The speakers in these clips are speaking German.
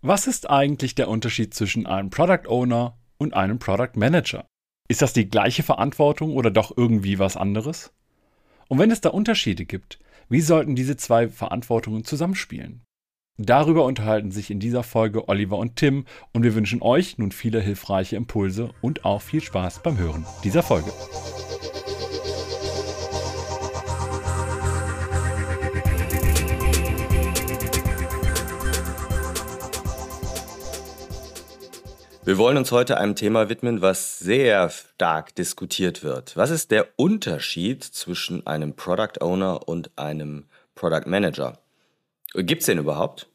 Was ist eigentlich der Unterschied zwischen einem Product Owner und einem Product Manager? Ist das die gleiche Verantwortung oder doch irgendwie was anderes? Und wenn es da Unterschiede gibt, wie sollten diese zwei Verantwortungen zusammenspielen? Darüber unterhalten sich in dieser Folge Oliver und Tim und wir wünschen euch nun viele hilfreiche Impulse und auch viel Spaß beim Hören dieser Folge. Wir wollen uns heute einem Thema widmen, was sehr stark diskutiert wird. Was ist der Unterschied zwischen einem Product Owner und einem Product Manager? Gibt es den überhaupt?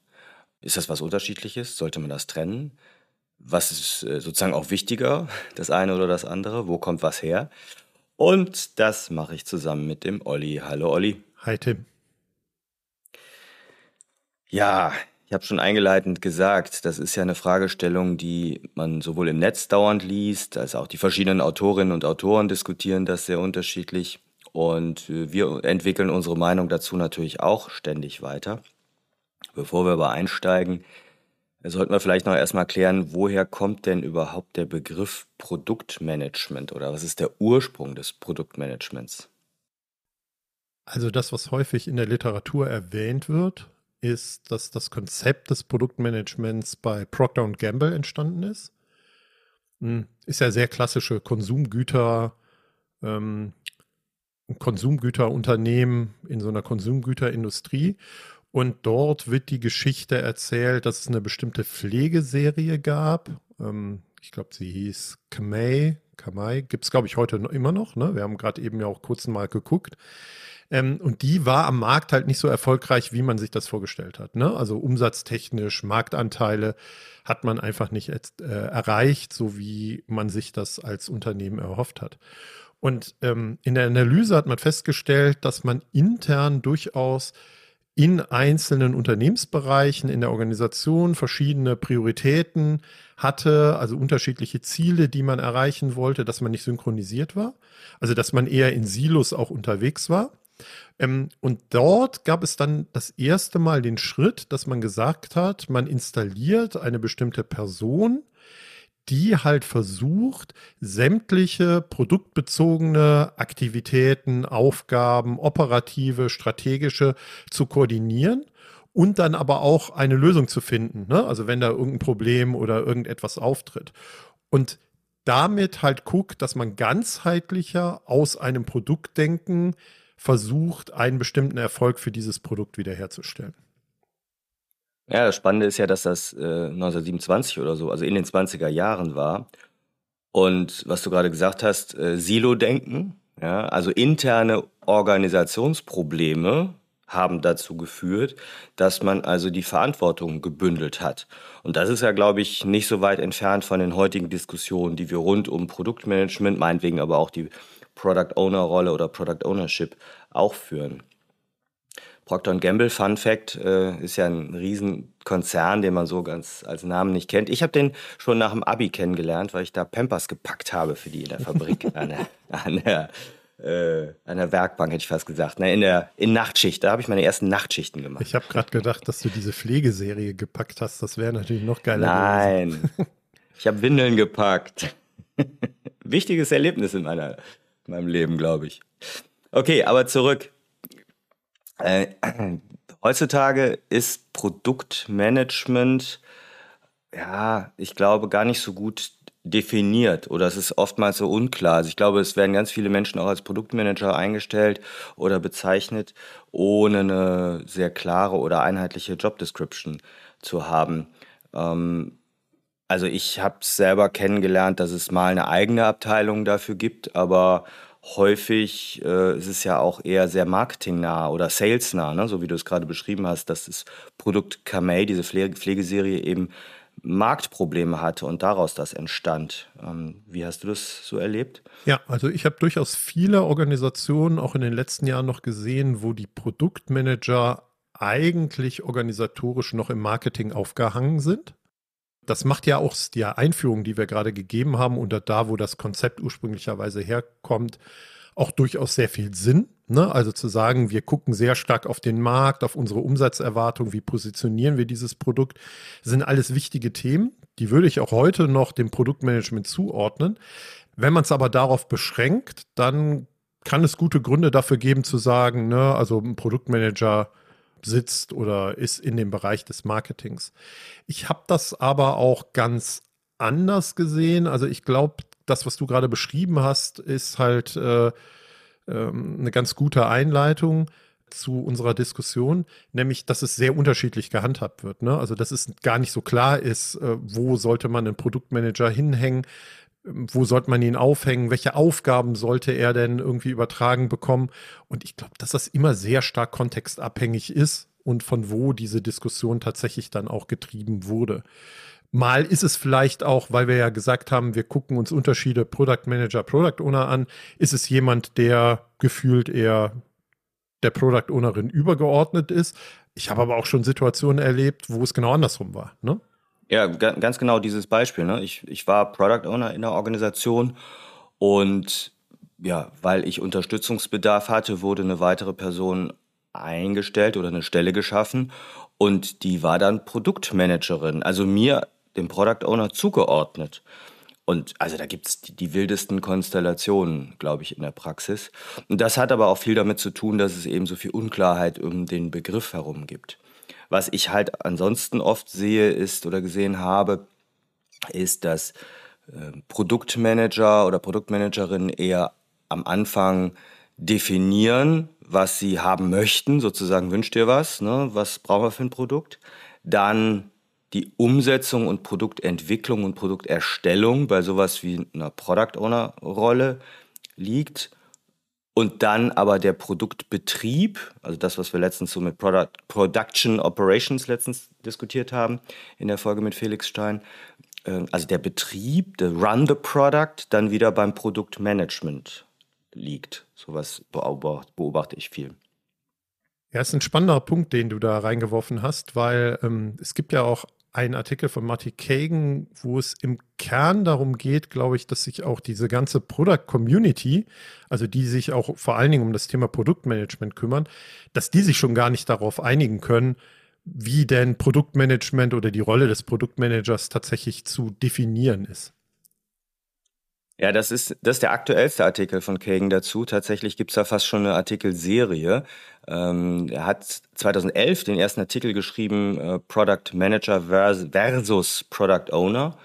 Ist das was Unterschiedliches? Sollte man das trennen? Was ist äh, sozusagen auch wichtiger, das eine oder das andere? Wo kommt was her? Und das mache ich zusammen mit dem Olli. Hallo Olli. Hi Tim. Ja, ich habe schon eingeleitend gesagt, das ist ja eine Fragestellung, die man sowohl im Netz dauernd liest, als auch die verschiedenen Autorinnen und Autoren diskutieren das sehr unterschiedlich. Und äh, wir entwickeln unsere Meinung dazu natürlich auch ständig weiter. Bevor wir aber einsteigen, sollten wir vielleicht noch erstmal klären, woher kommt denn überhaupt der Begriff Produktmanagement oder was ist der Ursprung des Produktmanagements? Also das, was häufig in der Literatur erwähnt wird, ist, dass das Konzept des Produktmanagements bei Procter Gamble entstanden ist. Hm, ist ja sehr klassische Konsumgüter, ähm, Konsumgüterunternehmen in so einer Konsumgüterindustrie. Und dort wird die Geschichte erzählt, dass es eine bestimmte Pflegeserie gab. Ähm, ich glaube, sie hieß Kamei. Kamei gibt es, glaube ich, heute noch, immer noch. Ne? Wir haben gerade eben ja auch kurz mal geguckt. Ähm, und die war am Markt halt nicht so erfolgreich, wie man sich das vorgestellt hat. Ne? Also umsatztechnisch, Marktanteile hat man einfach nicht äh, erreicht, so wie man sich das als Unternehmen erhofft hat. Und ähm, in der Analyse hat man festgestellt, dass man intern durchaus in einzelnen Unternehmensbereichen in der Organisation verschiedene Prioritäten hatte, also unterschiedliche Ziele, die man erreichen wollte, dass man nicht synchronisiert war, also dass man eher in Silos auch unterwegs war. Ähm, und dort gab es dann das erste Mal den Schritt, dass man gesagt hat, man installiert eine bestimmte Person, die halt versucht, sämtliche produktbezogene Aktivitäten, Aufgaben, operative, strategische zu koordinieren und dann aber auch eine Lösung zu finden. Ne? Also wenn da irgendein Problem oder irgendetwas auftritt. Und damit halt guckt, dass man ganzheitlicher aus einem Produktdenken versucht, einen bestimmten Erfolg für dieses Produkt wiederherzustellen. Ja, das Spannende ist ja, dass das äh, 1927 oder so, also in den 20er Jahren war. Und was du gerade gesagt hast, äh, Silo-Denken, ja, also interne Organisationsprobleme haben dazu geführt, dass man also die Verantwortung gebündelt hat. Und das ist ja, glaube ich, nicht so weit entfernt von den heutigen Diskussionen, die wir rund um Produktmanagement, meinetwegen aber auch die Product Owner Rolle oder Product Ownership auch führen. Procter Gamble, Fun Fact, äh, ist ja ein Riesenkonzern, den man so ganz als Namen nicht kennt. Ich habe den schon nach dem Abi kennengelernt, weil ich da Pampers gepackt habe für die in der Fabrik, an der, an der, äh, an der Werkbank, hätte ich fast gesagt. Ne, in der in Nachtschicht, da habe ich meine ersten Nachtschichten gemacht. Ich habe gerade gedacht, dass du diese Pflegeserie gepackt hast. Das wäre natürlich noch geiler. Nein, ich habe Windeln gepackt. Wichtiges Erlebnis in meiner in meinem Leben, glaube ich. Okay, aber zurück. Äh, heutzutage ist Produktmanagement, ja, ich glaube, gar nicht so gut definiert oder es ist oftmals so unklar. Also ich glaube, es werden ganz viele Menschen auch als Produktmanager eingestellt oder bezeichnet, ohne eine sehr klare oder einheitliche Job Description zu haben. Ähm, also ich habe selber kennengelernt, dass es mal eine eigene Abteilung dafür gibt, aber häufig äh, ist es ja auch eher sehr marketingnah oder salesnah, ne? so wie du es gerade beschrieben hast, dass das Produkt Kamei, diese Pflege Pflegeserie, eben Marktprobleme hatte und daraus das entstand. Ähm, wie hast du das so erlebt? Ja, also ich habe durchaus viele Organisationen auch in den letzten Jahren noch gesehen, wo die Produktmanager eigentlich organisatorisch noch im Marketing aufgehangen sind. Das macht ja auch die Einführung, die wir gerade gegeben haben, und da, wo das Konzept ursprünglicherweise herkommt, auch durchaus sehr viel Sinn. Ne? Also zu sagen, wir gucken sehr stark auf den Markt, auf unsere Umsatzerwartung, wie positionieren wir dieses Produkt, sind alles wichtige Themen. Die würde ich auch heute noch dem Produktmanagement zuordnen. Wenn man es aber darauf beschränkt, dann kann es gute Gründe dafür geben zu sagen, ne, also ein Produktmanager sitzt oder ist in dem Bereich des Marketings. Ich habe das aber auch ganz anders gesehen. Also ich glaube, das, was du gerade beschrieben hast, ist halt äh, ähm, eine ganz gute Einleitung zu unserer Diskussion, nämlich, dass es sehr unterschiedlich gehandhabt wird. Ne? Also, dass es gar nicht so klar ist, äh, wo sollte man einen Produktmanager hinhängen, wo sollte man ihn aufhängen, welche Aufgaben sollte er denn irgendwie übertragen bekommen. Und ich glaube, dass das immer sehr stark kontextabhängig ist und von wo diese Diskussion tatsächlich dann auch getrieben wurde. Mal ist es vielleicht auch, weil wir ja gesagt haben, wir gucken uns Unterschiede Product Manager, Product Owner an, ist es jemand, der gefühlt eher der Product Ownerin übergeordnet ist. Ich habe aber auch schon Situationen erlebt, wo es genau andersrum war. Ne? Ja, ganz genau dieses Beispiel. Ne? Ich, ich war Product Owner in der Organisation und ja, weil ich Unterstützungsbedarf hatte, wurde eine weitere Person eingestellt oder eine Stelle geschaffen und die war dann Produktmanagerin. Also mir dem Product Owner zugeordnet. Und also da gibt es die, die, wildesten Konstellationen, glaube ich, in der Praxis. Und das hat aber auch viel damit zu tun, dass es eben so viel Unklarheit um den Begriff herum gibt. Was ich halt ansonsten oft sehe ist oder gesehen habe, ist, dass äh, Produktmanager oder Produktmanagerinnen eher am Anfang definieren, was sie haben möchten, sozusagen wünscht ihr was, ne? was brauchen wir für ein Produkt, dann die Umsetzung und Produktentwicklung und Produkterstellung bei sowas wie einer Product Owner Rolle liegt und dann aber der Produktbetrieb, also das, was wir letztens so mit Product, Production Operations letztens diskutiert haben in der Folge mit Felix Stein, äh, also der Betrieb, der Run the Product, dann wieder beim Produktmanagement liegt. Sowas beobachte ich viel. Ja, ist ein spannender Punkt, den du da reingeworfen hast, weil ähm, es gibt ja auch ein Artikel von Marty Kagan, wo es im Kern darum geht, glaube ich, dass sich auch diese ganze Product Community, also die sich auch vor allen Dingen um das Thema Produktmanagement kümmern, dass die sich schon gar nicht darauf einigen können, wie denn Produktmanagement oder die Rolle des Produktmanagers tatsächlich zu definieren ist. Ja, das ist, das ist der aktuellste Artikel von Kagan dazu. Tatsächlich gibt es da fast schon eine Artikelserie. Ähm, er hat 2011 den ersten Artikel geschrieben, äh, Product Manager versus Product Owner.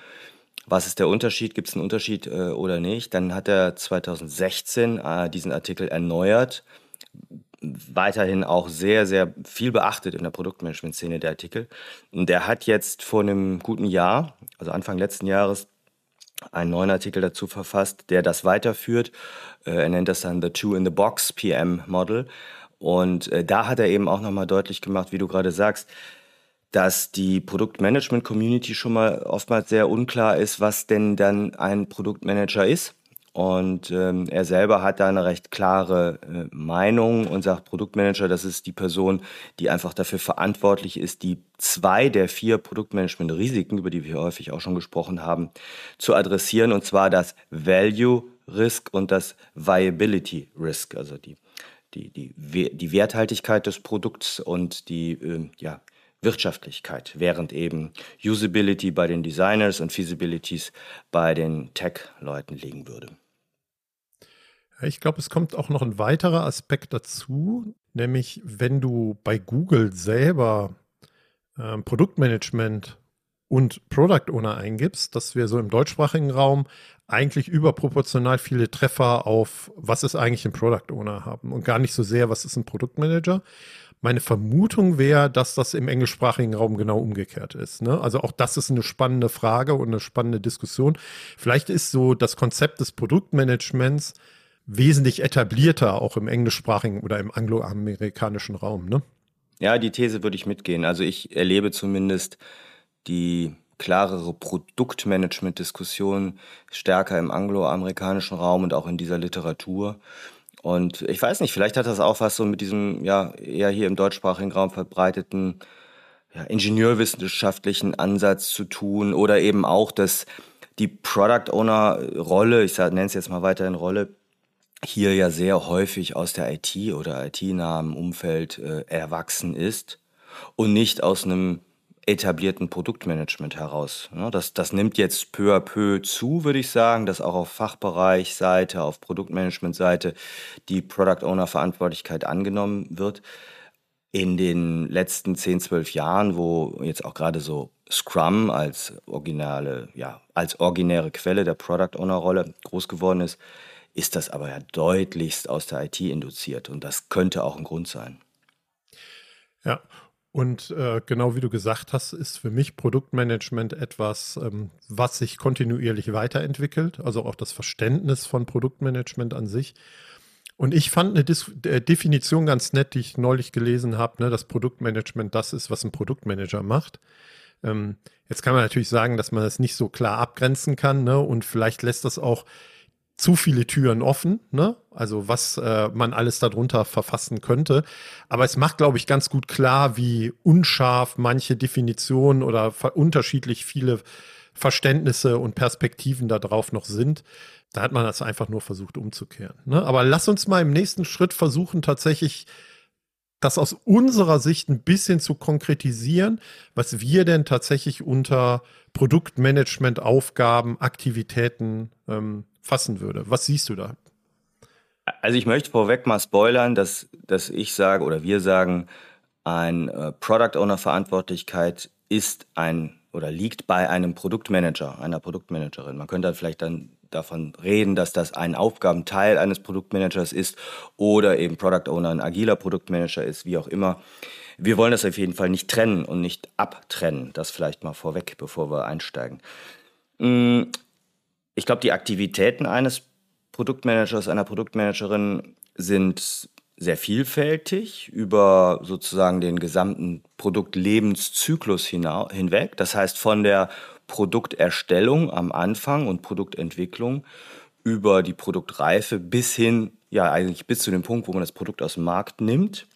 Was ist der Unterschied? Gibt es einen Unterschied äh, oder nicht? Dann hat er 2016 äh, diesen Artikel erneuert. Weiterhin auch sehr, sehr viel beachtet in der Produktmanagement-Szene der Artikel. Und er hat jetzt vor einem guten Jahr, also Anfang letzten Jahres, einen neuen Artikel dazu verfasst, der das weiterführt. Äh, er nennt das dann The Two in the Box PM Model. Und äh, da hat er eben auch nochmal deutlich gemacht, wie du gerade sagst, dass die Produktmanagement-Community schon mal oftmals sehr unklar ist, was denn dann ein Produktmanager ist. Und ähm, er selber hat da eine recht klare äh, Meinung und sagt, Produktmanager, das ist die Person, die einfach dafür verantwortlich ist, die zwei der vier Produktmanagement-Risiken, über die wir häufig auch schon gesprochen haben, zu adressieren, und zwar das Value Risk und das Viability Risk, also die, die, die, die Werthaltigkeit des Produkts und die äh, ja, Wirtschaftlichkeit, während eben Usability bei den Designers und Feasibilities bei den Tech-Leuten liegen würde. Ich glaube, es kommt auch noch ein weiterer Aspekt dazu, nämlich wenn du bei Google selber äh, Produktmanagement und Product Owner eingibst, dass wir so im deutschsprachigen Raum eigentlich überproportional viele Treffer auf, was ist eigentlich ein Product Owner haben und gar nicht so sehr, was ist ein Produktmanager. Meine Vermutung wäre, dass das im englischsprachigen Raum genau umgekehrt ist. Ne? Also auch das ist eine spannende Frage und eine spannende Diskussion. Vielleicht ist so das Konzept des Produktmanagements wesentlich etablierter, auch im englischsprachigen oder im angloamerikanischen Raum, ne? Ja, die These würde ich mitgehen. Also ich erlebe zumindest die klarere Produktmanagement-Diskussion stärker im angloamerikanischen Raum und auch in dieser Literatur. Und ich weiß nicht, vielleicht hat das auch was so mit diesem, ja, eher hier im deutschsprachigen Raum verbreiteten ja, ingenieurwissenschaftlichen Ansatz zu tun oder eben auch, dass die Product Owner Rolle, ich nenne es jetzt mal weiterhin Rolle, hier ja sehr häufig aus der IT oder IT-nahen Umfeld äh, erwachsen ist und nicht aus einem etablierten Produktmanagement heraus. Ja, das, das nimmt jetzt peu à peu zu, würde ich sagen, dass auch auf Fachbereichseite, auf Produktmanagementseite die Product Owner Verantwortlichkeit angenommen wird. In den letzten 10, 12 Jahren, wo jetzt auch gerade so Scrum als originale, ja, als originäre Quelle der Product Owner Rolle groß geworden ist, ist das aber ja deutlichst aus der IT induziert und das könnte auch ein Grund sein. Ja, und äh, genau wie du gesagt hast, ist für mich Produktmanagement etwas, ähm, was sich kontinuierlich weiterentwickelt, also auch das Verständnis von Produktmanagement an sich. Und ich fand eine Dis äh, Definition ganz nett, die ich neulich gelesen habe, ne, dass Produktmanagement das ist, was ein Produktmanager macht. Ähm, jetzt kann man natürlich sagen, dass man das nicht so klar abgrenzen kann, ne, und vielleicht lässt das auch zu viele Türen offen, ne? Also was äh, man alles darunter verfassen könnte. Aber es macht, glaube ich, ganz gut klar, wie unscharf manche Definitionen oder unterschiedlich viele Verständnisse und Perspektiven darauf noch sind. Da hat man das einfach nur versucht umzukehren. Ne? Aber lass uns mal im nächsten Schritt versuchen, tatsächlich das aus unserer Sicht ein bisschen zu konkretisieren, was wir denn tatsächlich unter Produktmanagement, Aufgaben, Aktivitäten ähm, fassen würde. Was siehst du da? Also ich möchte vorweg mal spoilern, dass, dass ich sage oder wir sagen, ein äh, Product Owner Verantwortlichkeit ist ein oder liegt bei einem Produktmanager, einer Produktmanagerin. Man könnte vielleicht dann davon reden, dass das ein Aufgabenteil eines Produktmanagers ist oder eben Product Owner ein agiler Produktmanager ist, wie auch immer. Wir wollen das auf jeden Fall nicht trennen und nicht abtrennen. Das vielleicht mal vorweg, bevor wir einsteigen. Ich glaube, die Aktivitäten eines Produktmanagers, einer Produktmanagerin sind sehr vielfältig über sozusagen den gesamten Produktlebenszyklus hinweg. Das heißt, von der Produkterstellung am Anfang und Produktentwicklung über die Produktreife bis hin, ja, eigentlich bis zu dem Punkt, wo man das Produkt aus dem Markt nimmt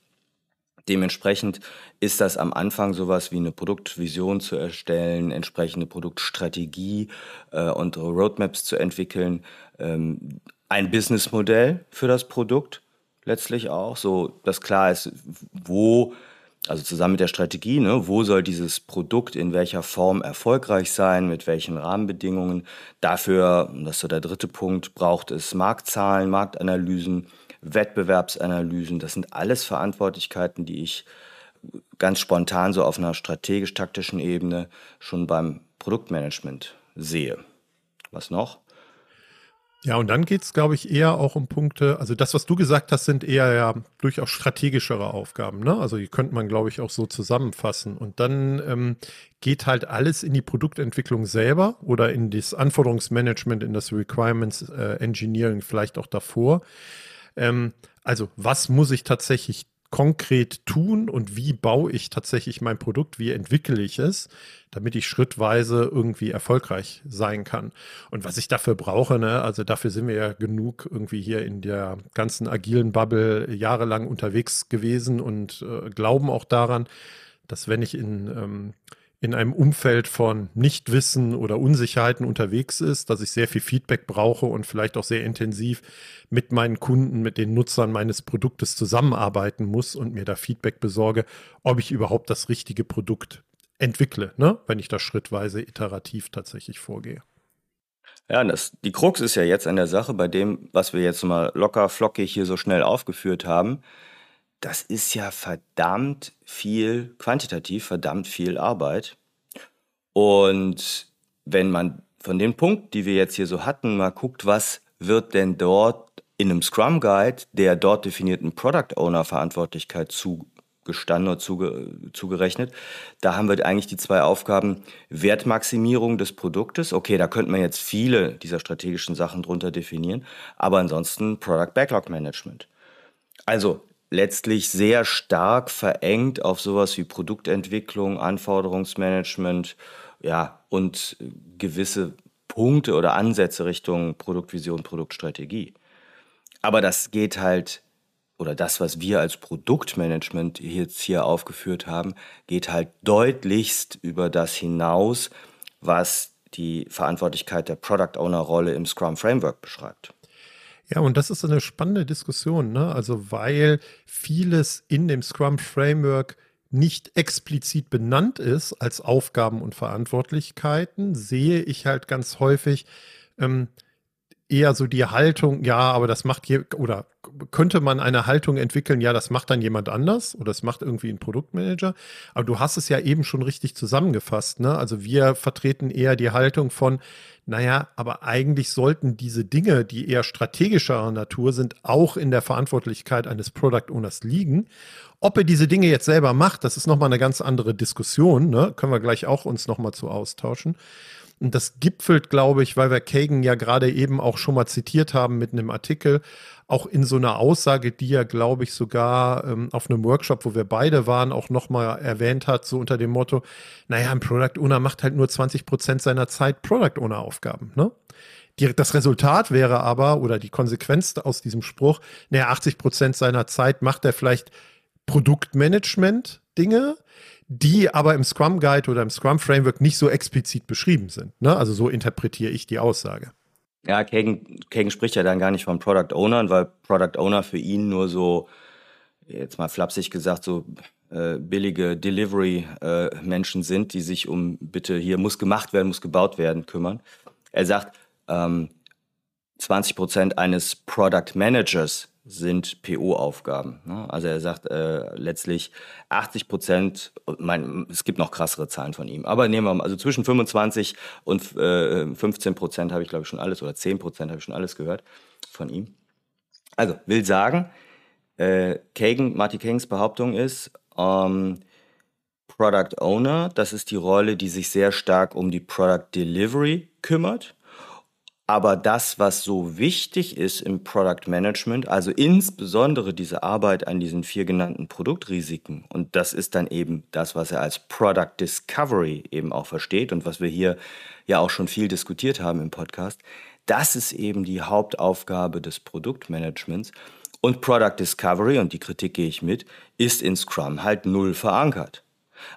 Dementsprechend ist das am Anfang sowas wie eine Produktvision zu erstellen, entsprechende Produktstrategie äh, und Roadmaps zu entwickeln, ähm, ein Businessmodell für das Produkt letztlich auch, so dass klar ist, wo, also zusammen mit der Strategie, ne, wo soll dieses Produkt in welcher Form erfolgreich sein, mit welchen Rahmenbedingungen. Dafür, das ist so der dritte Punkt, braucht es Marktzahlen, Marktanalysen, Wettbewerbsanalysen, das sind alles Verantwortlichkeiten, die ich ganz spontan so auf einer strategisch-taktischen Ebene schon beim Produktmanagement sehe. Was noch? Ja, und dann geht es, glaube ich, eher auch um Punkte, also das, was du gesagt hast, sind eher ja durchaus strategischere Aufgaben. Ne? Also die könnte man, glaube ich, auch so zusammenfassen. Und dann ähm, geht halt alles in die Produktentwicklung selber oder in das Anforderungsmanagement, in das Requirements äh, Engineering vielleicht auch davor. Ähm, also was muss ich tatsächlich konkret tun und wie baue ich tatsächlich mein Produkt, wie entwickle ich es, damit ich schrittweise irgendwie erfolgreich sein kann. Und was ich dafür brauche, ne, also dafür sind wir ja genug irgendwie hier in der ganzen agilen Bubble jahrelang unterwegs gewesen und äh, glauben auch daran, dass wenn ich in ähm, in einem Umfeld von Nichtwissen oder Unsicherheiten unterwegs ist, dass ich sehr viel Feedback brauche und vielleicht auch sehr intensiv mit meinen Kunden, mit den Nutzern meines Produktes zusammenarbeiten muss und mir da Feedback besorge, ob ich überhaupt das richtige Produkt entwickle, ne? wenn ich da schrittweise iterativ tatsächlich vorgehe. Ja, das, die Krux ist ja jetzt an der Sache, bei dem, was wir jetzt mal locker flockig hier so schnell aufgeführt haben, das ist ja verdammt viel, quantitativ verdammt viel Arbeit. Und wenn man von den Punkten, die wir jetzt hier so hatten, mal guckt, was wird denn dort in einem Scrum Guide der dort definierten Product Owner Verantwortlichkeit zugestanden oder zuge, zugerechnet. Da haben wir eigentlich die zwei Aufgaben Wertmaximierung des Produktes. Okay, da könnte man jetzt viele dieser strategischen Sachen drunter definieren, aber ansonsten Product Backlog Management. Also letztlich sehr stark verengt auf sowas wie Produktentwicklung, Anforderungsmanagement, ja, und gewisse Punkte oder Ansätze Richtung Produktvision, Produktstrategie. Aber das geht halt, oder das, was wir als Produktmanagement jetzt hier aufgeführt haben, geht halt deutlichst über das hinaus, was die Verantwortlichkeit der Product Owner Rolle im Scrum Framework beschreibt. Ja, und das ist eine spannende Diskussion, ne? Also, weil vieles in dem Scrum Framework nicht explizit benannt ist als Aufgaben und Verantwortlichkeiten, sehe ich halt ganz häufig ähm, eher so die Haltung, ja, aber das macht hier, oder könnte man eine Haltung entwickeln, ja, das macht dann jemand anders oder das macht irgendwie ein Produktmanager. Aber du hast es ja eben schon richtig zusammengefasst, ne? Also wir vertreten eher die Haltung von, naja, aber eigentlich sollten diese Dinge, die eher strategischer Natur sind, auch in der Verantwortlichkeit eines Product Owners liegen. Ob er diese Dinge jetzt selber macht, das ist nochmal eine ganz andere Diskussion, ne? Können wir gleich auch uns nochmal zu austauschen. Und das gipfelt, glaube ich, weil wir Kagan ja gerade eben auch schon mal zitiert haben mit einem Artikel, auch in so einer Aussage, die er, glaube ich, sogar ähm, auf einem Workshop, wo wir beide waren, auch nochmal erwähnt hat, so unter dem Motto, naja, ein Product Owner macht halt nur 20 Prozent seiner Zeit Product Owner Aufgaben, ne? Die, das Resultat wäre aber, oder die Konsequenz aus diesem Spruch, naja, 80 Prozent seiner Zeit macht er vielleicht Produktmanagement Dinge, die aber im Scrum Guide oder im Scrum Framework nicht so explizit beschrieben sind. Ne? Also so interpretiere ich die Aussage. Ja, Kagan, Kagan spricht ja dann gar nicht von Product Ownern, weil Product Owner für ihn nur so, jetzt mal flapsig gesagt, so äh, billige Delivery-Menschen äh, sind, die sich um bitte hier muss gemacht werden, muss gebaut werden kümmern. Er sagt, ähm, 20 Prozent eines Product Managers sind PO-Aufgaben. Ne? Also er sagt äh, letztlich 80 Prozent, es gibt noch krassere Zahlen von ihm, aber nehmen wir mal, also zwischen 25 und äh, 15 Prozent habe ich glaube ich schon alles oder 10 Prozent habe ich schon alles gehört von ihm. Also will sagen, äh, Kagan, Marty Kagans Behauptung ist, ähm, Product Owner, das ist die Rolle, die sich sehr stark um die Product Delivery kümmert aber das, was so wichtig ist im Product Management, also insbesondere diese Arbeit an diesen vier genannten Produktrisiken, und das ist dann eben das, was er als Product Discovery eben auch versteht und was wir hier ja auch schon viel diskutiert haben im Podcast, das ist eben die Hauptaufgabe des Produktmanagements. Und Product Discovery, und die Kritik gehe ich mit, ist in Scrum halt null verankert.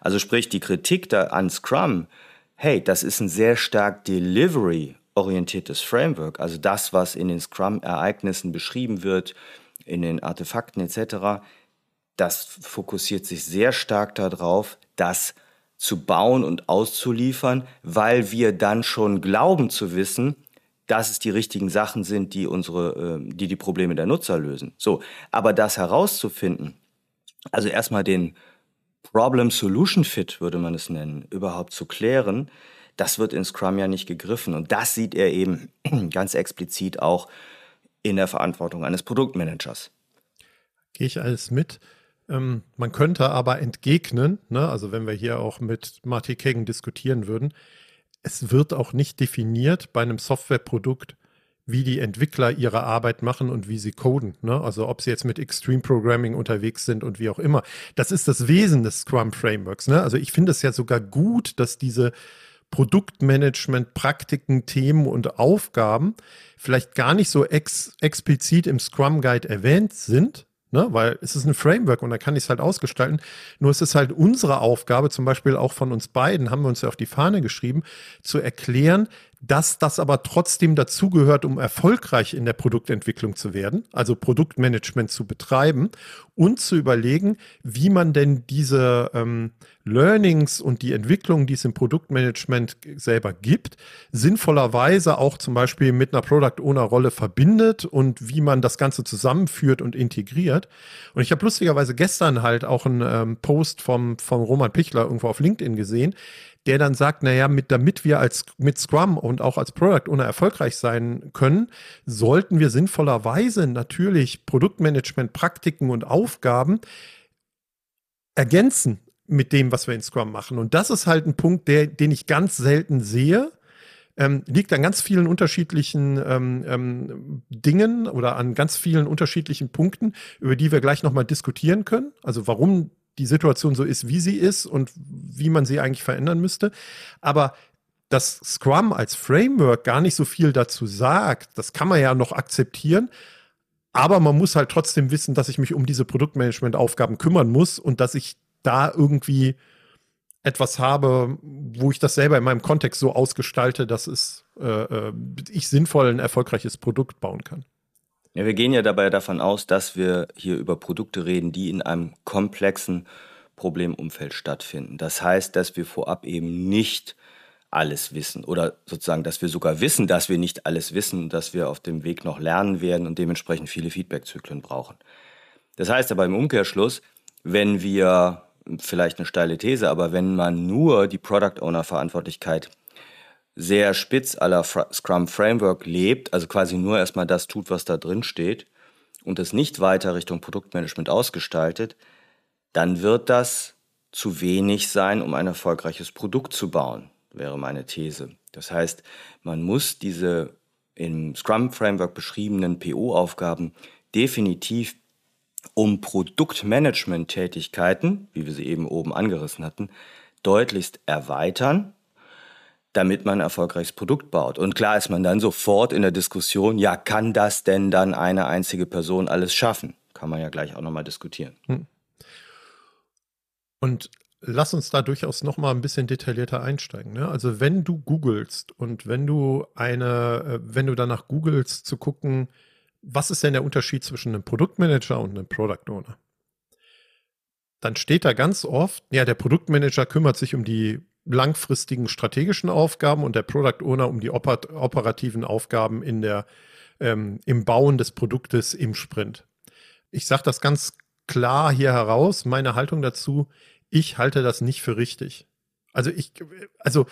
Also sprich, die Kritik da an Scrum, hey, das ist ein sehr stark Delivery orientiertes Framework, also das, was in den Scrum-Ereignissen beschrieben wird, in den Artefakten etc., das fokussiert sich sehr stark darauf, das zu bauen und auszuliefern, weil wir dann schon glauben zu wissen, dass es die richtigen Sachen sind, die unsere, ähm, die die Probleme der Nutzer lösen. So, aber das herauszufinden, also erstmal den Problem-Solution-Fit würde man es nennen, überhaupt zu klären, das wird in Scrum ja nicht gegriffen. Und das sieht er eben ganz explizit auch in der Verantwortung eines Produktmanagers. Gehe ich alles mit. Ähm, man könnte aber entgegnen, ne, also wenn wir hier auch mit Marty Kagan diskutieren würden, es wird auch nicht definiert bei einem Softwareprodukt, wie die Entwickler ihre Arbeit machen und wie sie coden. Ne? Also ob sie jetzt mit Extreme Programming unterwegs sind und wie auch immer. Das ist das Wesen des Scrum Frameworks. Ne? Also ich finde es ja sogar gut, dass diese Produktmanagement, Praktiken, Themen und Aufgaben vielleicht gar nicht so ex explizit im Scrum Guide erwähnt sind, ne? weil es ist ein Framework und da kann ich es halt ausgestalten. Nur es ist halt unsere Aufgabe, zum Beispiel auch von uns beiden, haben wir uns ja auf die Fahne geschrieben, zu erklären, dass das aber trotzdem dazugehört, um erfolgreich in der Produktentwicklung zu werden, also Produktmanagement zu betreiben und zu überlegen, wie man denn diese ähm, Learnings und die Entwicklung, die es im Produktmanagement selber gibt, sinnvollerweise auch zum Beispiel mit einer Product Owner Rolle verbindet und wie man das Ganze zusammenführt und integriert. Und ich habe lustigerweise gestern halt auch einen ähm, Post vom, vom Roman Pichler irgendwo auf LinkedIn gesehen, der dann sagt, naja, mit, damit wir als mit Scrum und auch als Product Owner erfolgreich sein können, sollten wir sinnvollerweise natürlich Produktmanagement, Praktiken und Aufgaben ergänzen mit dem, was wir in Scrum machen. Und das ist halt ein Punkt, der, den ich ganz selten sehe. Ähm, liegt an ganz vielen unterschiedlichen ähm, ähm, Dingen oder an ganz vielen unterschiedlichen Punkten, über die wir gleich nochmal diskutieren können. Also warum die Situation so ist, wie sie ist und wie man sie eigentlich verändern müsste. Aber dass Scrum als Framework gar nicht so viel dazu sagt, das kann man ja noch akzeptieren. Aber man muss halt trotzdem wissen, dass ich mich um diese Produktmanagement-Aufgaben kümmern muss und dass ich da irgendwie etwas habe, wo ich das selber in meinem Kontext so ausgestalte, dass es, äh, äh ich sinnvoll ein erfolgreiches Produkt bauen kann. Ja, wir gehen ja dabei davon aus, dass wir hier über Produkte reden, die in einem komplexen Problemumfeld stattfinden. Das heißt, dass wir vorab eben nicht alles wissen oder sozusagen, dass wir sogar wissen, dass wir nicht alles wissen, dass wir auf dem Weg noch lernen werden und dementsprechend viele Feedbackzyklen brauchen. Das heißt aber im Umkehrschluss, wenn wir vielleicht eine steile These, aber wenn man nur die Product Owner Verantwortlichkeit sehr spitz aller Scrum Framework lebt, also quasi nur erstmal das tut, was da drin steht und es nicht weiter Richtung Produktmanagement ausgestaltet, dann wird das zu wenig sein, um ein erfolgreiches Produkt zu bauen, wäre meine These. Das heißt, man muss diese im Scrum Framework beschriebenen PO-Aufgaben definitiv um Produktmanagement-Tätigkeiten, wie wir sie eben oben angerissen hatten, deutlichst erweitern, damit man ein erfolgreiches Produkt baut. Und klar ist man dann sofort in der Diskussion, ja, kann das denn dann eine einzige Person alles schaffen? Kann man ja gleich auch nochmal diskutieren. Hm. Und lass uns da durchaus nochmal ein bisschen detaillierter einsteigen. Ne? Also wenn du googelst und wenn du eine, äh, wenn du danach googelst zu gucken, was ist denn der Unterschied zwischen einem Produktmanager und einem Product Owner? Dann steht da ganz oft, ja, der Produktmanager kümmert sich um die langfristigen strategischen Aufgaben und der Product Owner um die operativen Aufgaben in der, ähm, im Bauen des Produktes im Sprint. Ich sage das ganz klar hier heraus, meine Haltung dazu, ich halte das nicht für richtig. Also ich, also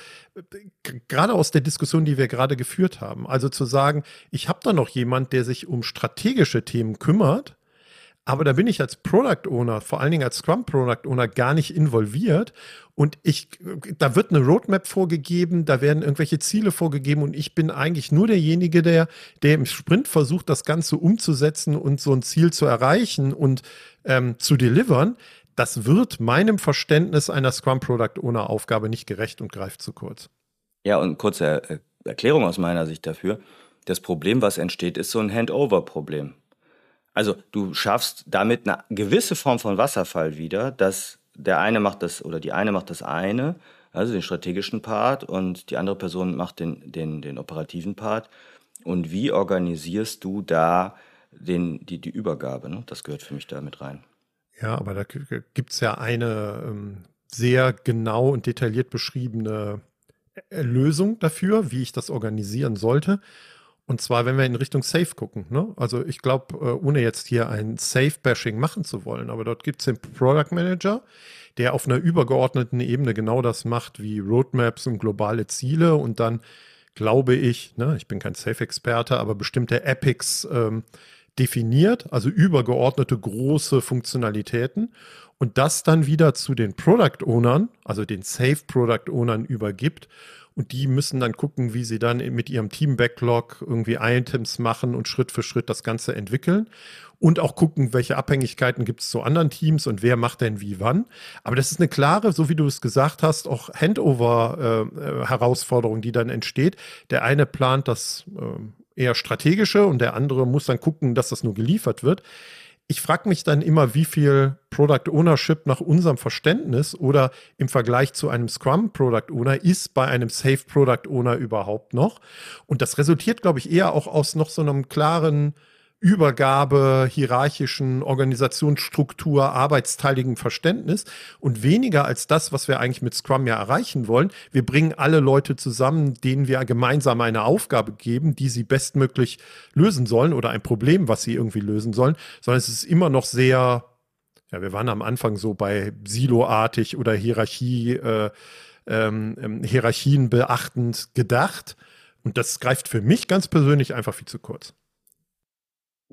gerade aus der Diskussion, die wir gerade geführt haben, also zu sagen, ich habe da noch jemand, der sich um strategische Themen kümmert, aber da bin ich als Product Owner, vor allen Dingen als Scrum Product Owner, gar nicht involviert. Und ich, da wird eine Roadmap vorgegeben, da werden irgendwelche Ziele vorgegeben und ich bin eigentlich nur derjenige, der, der im Sprint versucht, das Ganze umzusetzen und so ein Ziel zu erreichen und ähm, zu delivern das wird meinem Verständnis einer Scrum Product Owner Aufgabe nicht gerecht und greift zu kurz. Ja, und kurze Erklärung aus meiner Sicht dafür. Das Problem, was entsteht, ist so ein Handover-Problem. Also du schaffst damit eine gewisse Form von Wasserfall wieder, dass der eine macht das oder die eine macht das eine, also den strategischen Part und die andere Person macht den, den, den operativen Part. Und wie organisierst du da den, die, die Übergabe? Ne? Das gehört für mich da mit rein. Ja, aber da gibt es ja eine ähm, sehr genau und detailliert beschriebene äh, Lösung dafür, wie ich das organisieren sollte. Und zwar, wenn wir in Richtung Safe gucken. Ne? Also ich glaube, äh, ohne jetzt hier ein Safe-Bashing machen zu wollen, aber dort gibt es den Product Manager, der auf einer übergeordneten Ebene genau das macht wie Roadmaps und globale Ziele und dann glaube ich, ne, ich bin kein Safe-Experte, aber bestimmte Epics ähm, definiert, also übergeordnete große Funktionalitäten und das dann wieder zu den Product Ownern, also den Safe Product Ownern übergibt und die müssen dann gucken, wie sie dann mit ihrem Team Backlog irgendwie Items machen und Schritt für Schritt das Ganze entwickeln und auch gucken, welche Abhängigkeiten gibt es zu anderen Teams und wer macht denn wie wann. Aber das ist eine klare, so wie du es gesagt hast, auch Handover-Herausforderung, äh, die dann entsteht. Der eine plant das äh, eher strategische und der andere muss dann gucken, dass das nur geliefert wird. Ich frage mich dann immer, wie viel Product Ownership nach unserem Verständnis oder im Vergleich zu einem Scrum Product Owner ist bei einem Safe Product Owner überhaupt noch. Und das resultiert, glaube ich, eher auch aus noch so einem klaren Übergabe, hierarchischen Organisationsstruktur, arbeitsteiligen Verständnis und weniger als das, was wir eigentlich mit Scrum ja erreichen wollen. Wir bringen alle Leute zusammen, denen wir gemeinsam eine Aufgabe geben, die sie bestmöglich lösen sollen oder ein Problem, was sie irgendwie lösen sollen, sondern es ist immer noch sehr, ja, wir waren am Anfang so bei Siloartig oder Hierarchie, äh, ähm, ähm Hierarchien beachtend gedacht. Und das greift für mich ganz persönlich einfach viel zu kurz.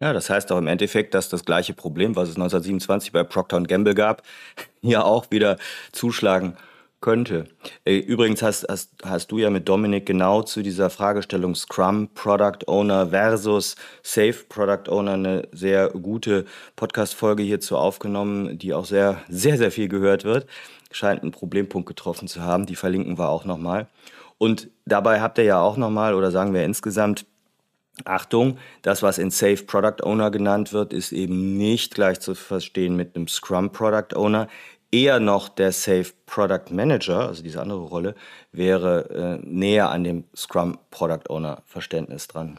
Ja, das heißt auch im Endeffekt, dass das gleiche Problem, was es 1927 bei Procter Gamble gab, hier auch wieder zuschlagen könnte. Äh, übrigens hast, hast, hast du ja mit Dominik genau zu dieser Fragestellung Scrum Product Owner versus Safe Product Owner eine sehr gute Podcast-Folge hierzu aufgenommen, die auch sehr, sehr, sehr viel gehört wird. Scheint einen Problempunkt getroffen zu haben. Die verlinken wir auch nochmal. Und dabei habt ihr ja auch nochmal, oder sagen wir insgesamt, Achtung, das, was in Safe Product Owner genannt wird, ist eben nicht gleich zu verstehen mit einem Scrum Product Owner. Eher noch der Safe Product Manager, also diese andere Rolle, wäre äh, näher an dem Scrum Product Owner Verständnis dran.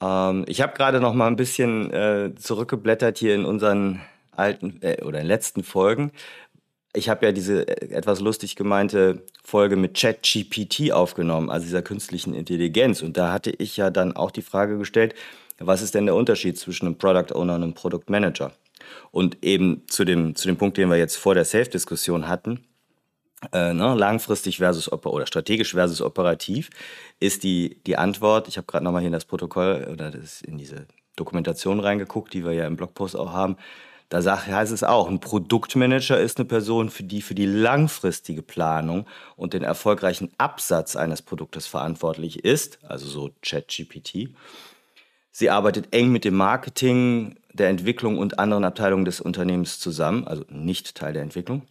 Ähm, ich habe gerade noch mal ein bisschen äh, zurückgeblättert hier in unseren alten äh, oder in letzten Folgen. Ich habe ja diese äh, etwas lustig gemeinte Folge mit ChatGPT aufgenommen, also dieser künstlichen Intelligenz. Und da hatte ich ja dann auch die Frage gestellt, was ist denn der Unterschied zwischen einem Product Owner und einem Product Manager? Und eben zu dem, zu dem Punkt, den wir jetzt vor der Safe-Diskussion hatten, äh, ne, langfristig versus oder strategisch versus operativ, ist die, die Antwort, ich habe gerade nochmal hier in das Protokoll oder das in diese Dokumentation reingeguckt, die wir ja im Blogpost auch haben. Da heißt es auch, ein Produktmanager ist eine Person, für die für die langfristige Planung und den erfolgreichen Absatz eines Produktes verantwortlich ist, also so ChatGPT. Sie arbeitet eng mit dem Marketing, der Entwicklung und anderen Abteilungen des Unternehmens zusammen, also nicht Teil der Entwicklung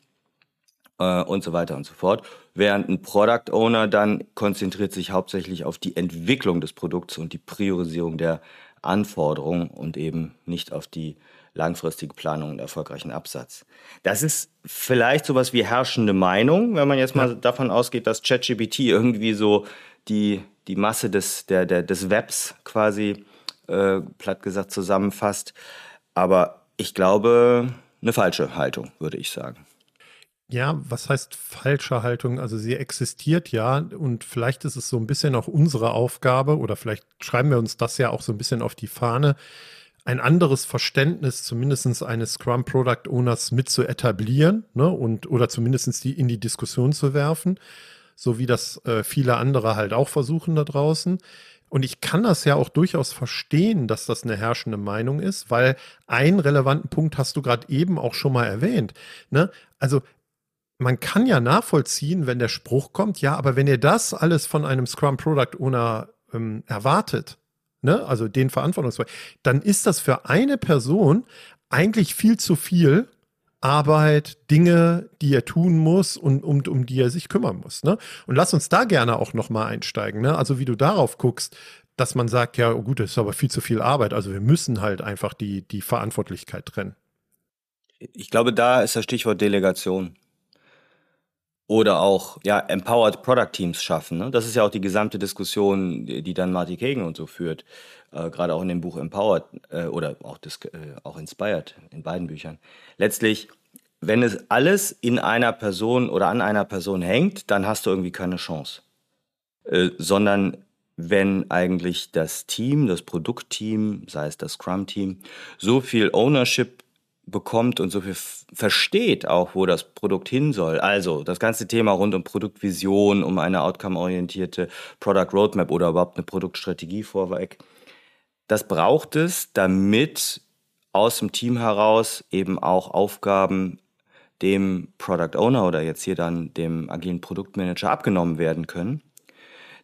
äh, und so weiter und so fort. Während ein Product Owner dann konzentriert sich hauptsächlich auf die Entwicklung des Produkts und die Priorisierung der Anforderungen und eben nicht auf die langfristige Planung und erfolgreichen Absatz. Das ist vielleicht sowas wie herrschende Meinung, wenn man jetzt mal davon ausgeht, dass ChatGPT irgendwie so die, die Masse des, der, der, des Webs quasi äh, platt gesagt zusammenfasst. Aber ich glaube, eine falsche Haltung, würde ich sagen. Ja, was heißt falsche Haltung? Also sie existiert ja und vielleicht ist es so ein bisschen auch unsere Aufgabe oder vielleicht schreiben wir uns das ja auch so ein bisschen auf die Fahne, ein anderes Verständnis zumindest eines Scrum Product Owners mit zu etablieren ne, und oder zumindest die in die Diskussion zu werfen, so wie das äh, viele andere halt auch versuchen da draußen. Und ich kann das ja auch durchaus verstehen, dass das eine herrschende Meinung ist, weil einen relevanten Punkt hast du gerade eben auch schon mal erwähnt. Ne? Also man kann ja nachvollziehen, wenn der Spruch kommt, ja, aber wenn ihr das alles von einem Scrum Product Owner ähm, erwartet, ne, also den Verantwortungsfall, dann ist das für eine Person eigentlich viel zu viel Arbeit, Dinge, die er tun muss und um, um die er sich kümmern muss. Ne? Und lass uns da gerne auch nochmal einsteigen. Ne? Also wie du darauf guckst, dass man sagt, ja gut, das ist aber viel zu viel Arbeit. Also wir müssen halt einfach die, die Verantwortlichkeit trennen. Ich glaube, da ist das Stichwort Delegation. Oder auch ja, Empowered Product Teams schaffen. Ne? Das ist ja auch die gesamte Diskussion, die dann Marty Kagan und so führt. Äh, Gerade auch in dem Buch Empowered äh, oder auch, das, äh, auch Inspired in beiden Büchern. Letztlich, wenn es alles in einer Person oder an einer Person hängt, dann hast du irgendwie keine Chance. Äh, sondern wenn eigentlich das Team, das Produktteam, sei es das Scrum-Team, so viel Ownership bekommt und so viel versteht auch, wo das Produkt hin soll. Also das ganze Thema rund um Produktvision, um eine outcome-orientierte Product Roadmap oder überhaupt eine Produktstrategie vorweg. Das braucht es, damit aus dem Team heraus eben auch Aufgaben dem Product Owner oder jetzt hier dann dem agilen Produktmanager abgenommen werden können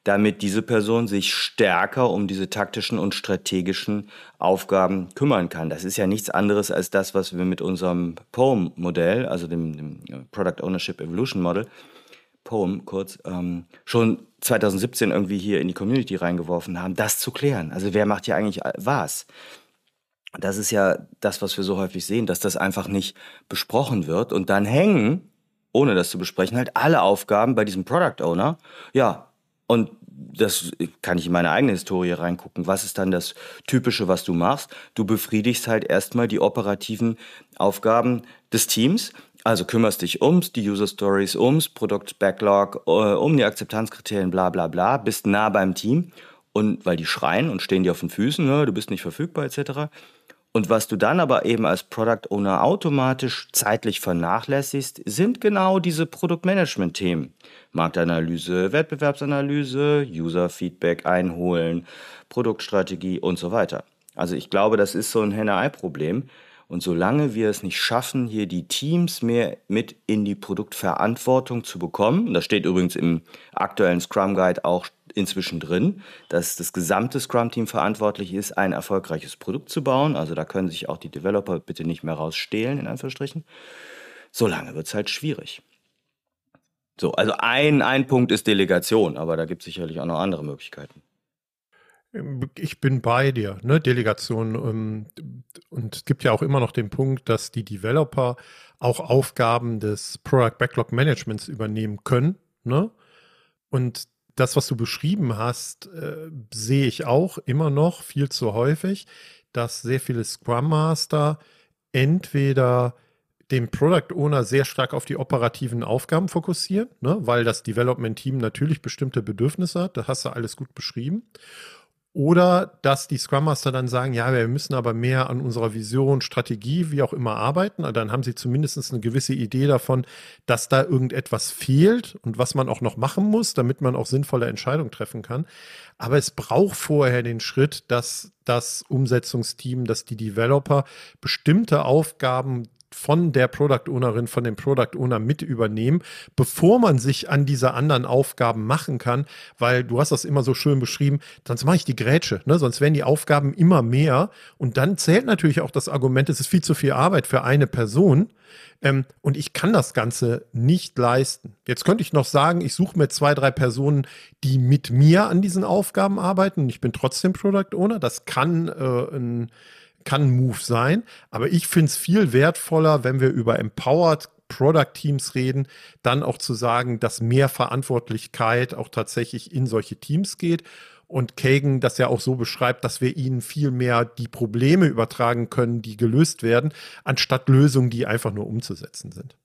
damit diese Person sich stärker um diese taktischen und strategischen Aufgaben kümmern kann. Das ist ja nichts anderes als das, was wir mit unserem POEM-Modell, also dem, dem, Product Ownership Evolution Model, POEM kurz, ähm, schon 2017 irgendwie hier in die Community reingeworfen haben, das zu klären. Also wer macht hier eigentlich was? Das ist ja das, was wir so häufig sehen, dass das einfach nicht besprochen wird und dann hängen, ohne das zu besprechen, halt alle Aufgaben bei diesem Product Owner. Ja, und das kann ich in meine eigene Historie reingucken. Was ist dann das Typische, was du machst? Du befriedigst halt erstmal die operativen Aufgaben des Teams. Also kümmerst dich ums, die User Stories, ums Produkt Backlog, äh, um die Akzeptanzkriterien, bla bla bla, bist nah beim Team und weil die schreien und stehen dir auf den Füßen, ne, du bist nicht verfügbar etc. Und was du dann aber eben als Product Owner automatisch zeitlich vernachlässigst, sind genau diese Produktmanagement-Themen. Marktanalyse, Wettbewerbsanalyse, User-Feedback einholen, Produktstrategie und so weiter. Also ich glaube, das ist so ein Henne-Ei-Problem. Und solange wir es nicht schaffen, hier die Teams mehr mit in die Produktverantwortung zu bekommen, und das steht übrigens im aktuellen Scrum Guide auch inzwischen drin, dass das gesamte Scrum-Team verantwortlich ist, ein erfolgreiches Produkt zu bauen. Also da können sich auch die Developer bitte nicht mehr rausstehlen, in Anführungsstrichen. Solange wird es halt schwierig. So, also ein, ein Punkt ist Delegation, aber da gibt es sicherlich auch noch andere Möglichkeiten. Ich bin bei dir, ne, Delegation. Ähm, und es gibt ja auch immer noch den Punkt, dass die Developer auch Aufgaben des Product Backlog Managements übernehmen können. Ne? Und das, was du beschrieben hast, äh, sehe ich auch immer noch viel zu häufig, dass sehr viele Scrum Master entweder den Product Owner sehr stark auf die operativen Aufgaben fokussieren, ne, weil das Development Team natürlich bestimmte Bedürfnisse hat. Da hast du alles gut beschrieben. Oder dass die Scrum Master dann sagen, ja, wir müssen aber mehr an unserer Vision, Strategie, wie auch immer arbeiten. Dann haben sie zumindest eine gewisse Idee davon, dass da irgendetwas fehlt und was man auch noch machen muss, damit man auch sinnvolle Entscheidungen treffen kann. Aber es braucht vorher den Schritt, dass das Umsetzungsteam, dass die Developer bestimmte Aufgaben von der Product Ownerin, von dem Product Owner mit übernehmen, bevor man sich an diese anderen Aufgaben machen kann, weil du hast das immer so schön beschrieben, sonst mache ich die Grätsche, ne? sonst werden die Aufgaben immer mehr und dann zählt natürlich auch das Argument, es ist viel zu viel Arbeit für eine Person. Ähm, und ich kann das Ganze nicht leisten. Jetzt könnte ich noch sagen, ich suche mir zwei, drei Personen, die mit mir an diesen Aufgaben arbeiten. Ich bin trotzdem Product Owner. Das kann äh, ein kann ein Move sein. Aber ich finde es viel wertvoller, wenn wir über Empowered Product Teams reden, dann auch zu sagen, dass mehr Verantwortlichkeit auch tatsächlich in solche Teams geht. Und Kagan das ja auch so beschreibt, dass wir ihnen viel mehr die Probleme übertragen können, die gelöst werden, anstatt Lösungen, die einfach nur umzusetzen sind.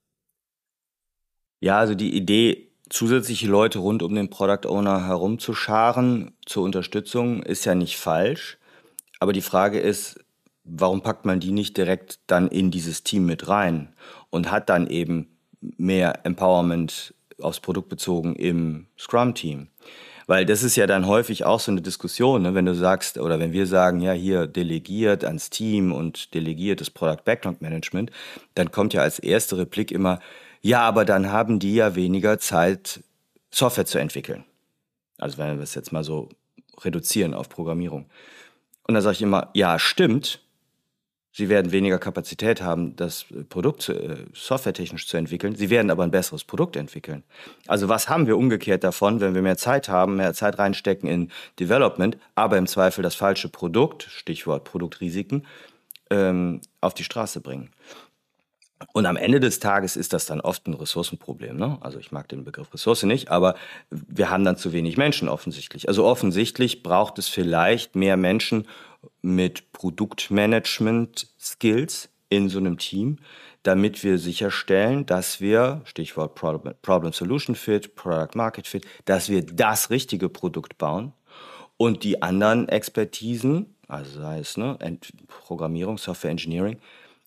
Ja, also die Idee, zusätzliche Leute rund um den Product Owner herumzuscharen zur Unterstützung, ist ja nicht falsch. Aber die Frage ist, warum packt man die nicht direkt dann in dieses Team mit rein und hat dann eben mehr Empowerment aufs Produkt bezogen im Scrum-Team? Weil das ist ja dann häufig auch so eine Diskussion, ne? wenn du sagst, oder wenn wir sagen, ja, hier delegiert ans Team und delegiert das Product Backlog Management, dann kommt ja als erste Replik immer, ja, aber dann haben die ja weniger Zeit, Software zu entwickeln. Also wenn wir es jetzt mal so reduzieren auf Programmierung. Und dann sage ich immer, ja, stimmt, Sie werden weniger Kapazität haben, das Produkt äh, softwaretechnisch zu entwickeln. Sie werden aber ein besseres Produkt entwickeln. Also was haben wir umgekehrt davon, wenn wir mehr Zeit haben, mehr Zeit reinstecken in Development, aber im Zweifel das falsche Produkt, Stichwort Produktrisiken, ähm, auf die Straße bringen? Und am Ende des Tages ist das dann oft ein Ressourcenproblem. Ne? Also ich mag den Begriff Ressource nicht, aber wir haben dann zu wenig Menschen offensichtlich. Also offensichtlich braucht es vielleicht mehr Menschen, mit Produktmanagement-Skills in so einem Team, damit wir sicherstellen, dass wir, Stichwort Problem Solution Fit, Product Market Fit, dass wir das richtige Produkt bauen und die anderen Expertisen, also sei es ne, Programmierung, Software Engineering,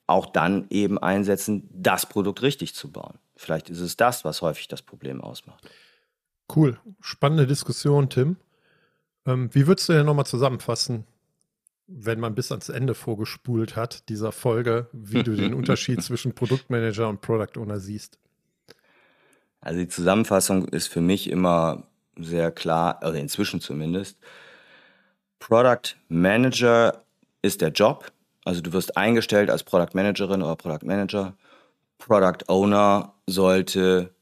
auch dann eben einsetzen, das Produkt richtig zu bauen. Vielleicht ist es das, was häufig das Problem ausmacht. Cool, spannende Diskussion, Tim. Ähm, wie würdest du denn nochmal zusammenfassen, wenn man bis ans Ende vorgespult hat, dieser Folge, wie du den Unterschied zwischen Produktmanager und Product Owner siehst. Also die Zusammenfassung ist für mich immer sehr klar, also inzwischen zumindest. Product Manager ist der Job. Also du wirst eingestellt als Product Managerin oder Product Manager. Product Owner sollte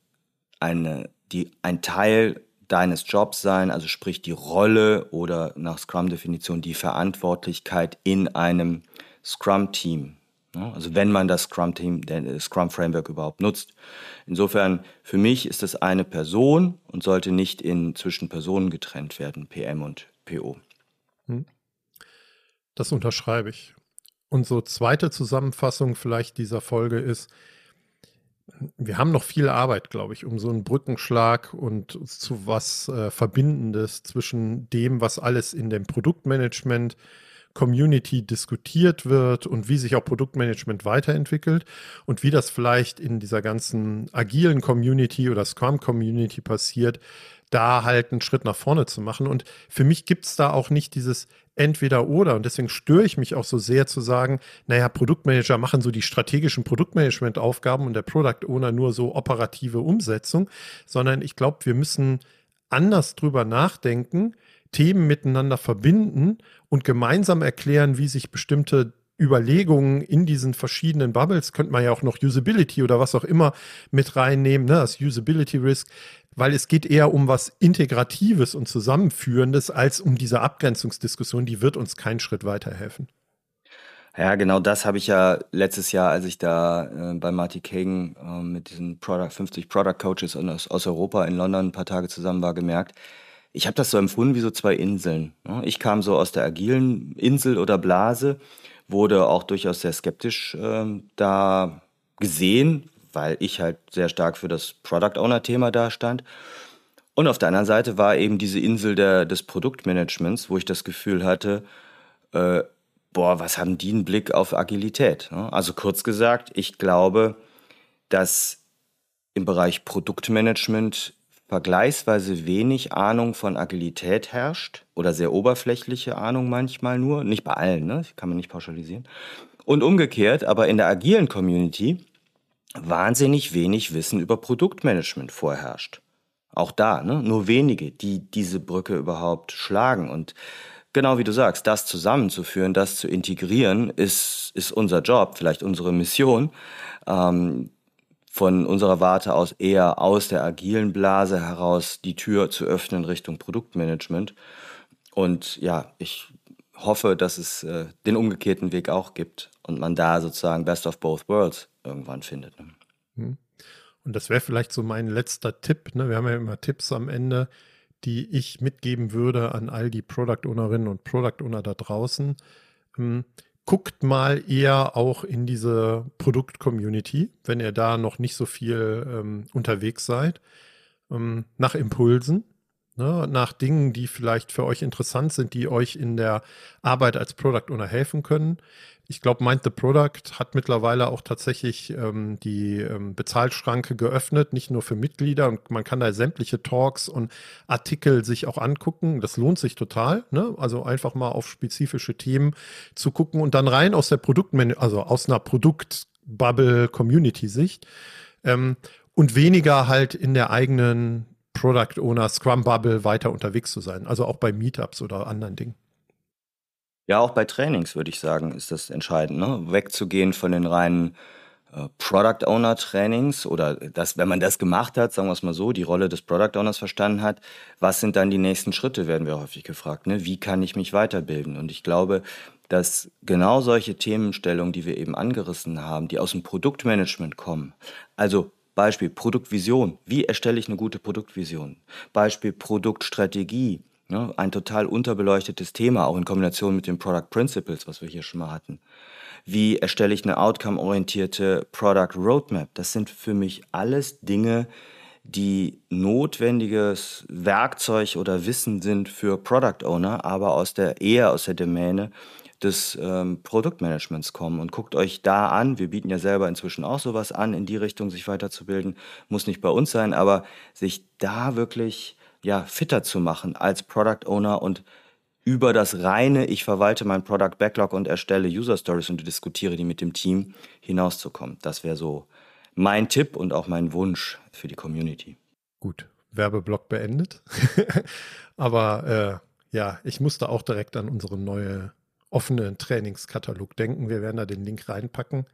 eine, die, ein Teil deines Jobs sein, also sprich die Rolle oder nach Scrum-Definition die Verantwortlichkeit in einem Scrum-Team. Also wenn man das Scrum-Team, das Scrum-Framework überhaupt nutzt. Insofern, für mich ist das eine Person und sollte nicht in zwischen Personen getrennt werden, PM und PO. Hm. Das unterschreibe ich. Und so zweite Zusammenfassung vielleicht dieser Folge ist, wir haben noch viel Arbeit, glaube ich, um so einen Brückenschlag und zu was äh, Verbindendes zwischen dem, was alles in dem Produktmanagement Community diskutiert wird und wie sich auch Produktmanagement weiterentwickelt und wie das vielleicht in dieser ganzen agilen Community oder Scrum Community passiert, da halt einen Schritt nach vorne zu machen. Und für mich gibt es da auch nicht dieses entweder oder. Und deswegen störe ich mich auch so sehr zu sagen, naja, Produktmanager machen so die strategischen Produktmanagement-Aufgaben und der Product Owner nur so operative Umsetzung, sondern ich glaube, wir müssen anders drüber nachdenken, Themen miteinander verbinden und gemeinsam erklären, wie sich bestimmte Überlegungen in diesen verschiedenen Bubbles, könnte man ja auch noch Usability oder was auch immer mit reinnehmen, ne, das Usability Risk, weil es geht eher um was Integratives und Zusammenführendes als um diese Abgrenzungsdiskussion, die wird uns keinen Schritt weiterhelfen. Ja, genau das habe ich ja letztes Jahr, als ich da äh, bei Marty Kagan äh, mit diesen Product, 50 Product Coaches aus, aus Europa in London ein paar Tage zusammen war, gemerkt. ich habe das so empfunden wie so zwei Inseln. Ne? Ich kam so aus der agilen Insel oder Blase, wurde auch durchaus sehr skeptisch äh, da gesehen, weil ich halt sehr stark für das Product Owner Thema da stand. Und auf der anderen Seite war eben diese Insel der, des Produktmanagements, wo ich das Gefühl hatte, äh, boah, was haben die einen Blick auf Agilität? Ne? Also kurz gesagt, ich glaube, dass im Bereich Produktmanagement vergleichsweise wenig Ahnung von Agilität herrscht oder sehr oberflächliche Ahnung manchmal nur, nicht bei allen, ne? kann man nicht pauschalisieren. Und umgekehrt, aber in der agilen Community wahnsinnig wenig Wissen über Produktmanagement vorherrscht. Auch da, ne? nur wenige, die diese Brücke überhaupt schlagen. Und genau wie du sagst, das zusammenzuführen, das zu integrieren, ist, ist unser Job, vielleicht unsere Mission. Ähm, von unserer Warte aus eher aus der agilen Blase heraus die Tür zu öffnen Richtung Produktmanagement. Und ja, ich hoffe, dass es äh, den umgekehrten Weg auch gibt und man da sozusagen Best of Both Worlds irgendwann findet. Ne? Hm. Und das wäre vielleicht so mein letzter Tipp. Ne? Wir haben ja immer Tipps am Ende, die ich mitgeben würde an all die Product Ownerinnen und Product Owner da draußen. Hm guckt mal eher auch in diese Produkt-Community, wenn ihr da noch nicht so viel ähm, unterwegs seid, ähm, nach Impulsen, ne, nach Dingen, die vielleicht für euch interessant sind, die euch in der Arbeit als Product Owner helfen können ich glaube, Mind the Product hat mittlerweile auch tatsächlich ähm, die ähm, Bezahlschranke geöffnet, nicht nur für Mitglieder. Und man kann da sämtliche Talks und Artikel sich auch angucken. Das lohnt sich total. Ne? Also einfach mal auf spezifische Themen zu gucken und dann rein aus der Produktmen also aus einer Produktbubble-Community-Sicht. Ähm, und weniger halt in der eigenen Product Owner Scrum Bubble weiter unterwegs zu sein. Also auch bei Meetups oder anderen Dingen. Ja, auch bei Trainings würde ich sagen, ist das entscheidend, ne? Wegzugehen von den reinen äh, Product Owner Trainings oder das, wenn man das gemacht hat, sagen wir es mal so, die Rolle des Product Owners verstanden hat, was sind dann die nächsten Schritte, werden wir häufig gefragt, ne? Wie kann ich mich weiterbilden? Und ich glaube, dass genau solche Themenstellungen, die wir eben angerissen haben, die aus dem Produktmanagement kommen, also Beispiel Produktvision. Wie erstelle ich eine gute Produktvision? Beispiel Produktstrategie. Ne? Ein total unterbeleuchtetes Thema, auch in Kombination mit den Product Principles, was wir hier schon mal hatten. Wie erstelle ich eine outcome-orientierte Product Roadmap? Das sind für mich alles Dinge, die notwendiges Werkzeug oder Wissen sind für Product Owner, aber aus der eher aus der Domäne des ähm, Produktmanagements kommen. Und guckt euch da an, wir bieten ja selber inzwischen auch sowas an, in die Richtung sich weiterzubilden. Muss nicht bei uns sein, aber sich da wirklich ja, fitter zu machen als Product Owner und über das reine, ich verwalte mein Product Backlog und erstelle User Stories und diskutiere die mit dem Team hinauszukommen. Das wäre so mein Tipp und auch mein Wunsch für die Community. Gut, Werbeblock beendet. Aber äh, ja, ich musste auch direkt an unseren neuen offenen Trainingskatalog denken. Wir werden da den Link reinpacken.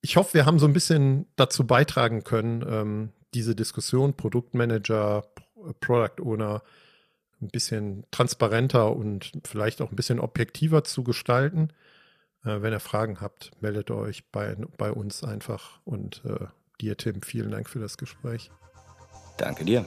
Ich hoffe, wir haben so ein bisschen dazu beitragen können, ähm, diese Diskussion Produktmanager, Product Owner ein bisschen transparenter und vielleicht auch ein bisschen objektiver zu gestalten. Äh, wenn ihr Fragen habt, meldet euch bei, bei uns einfach. Und äh, dir, Tim, vielen Dank für das Gespräch. Danke dir.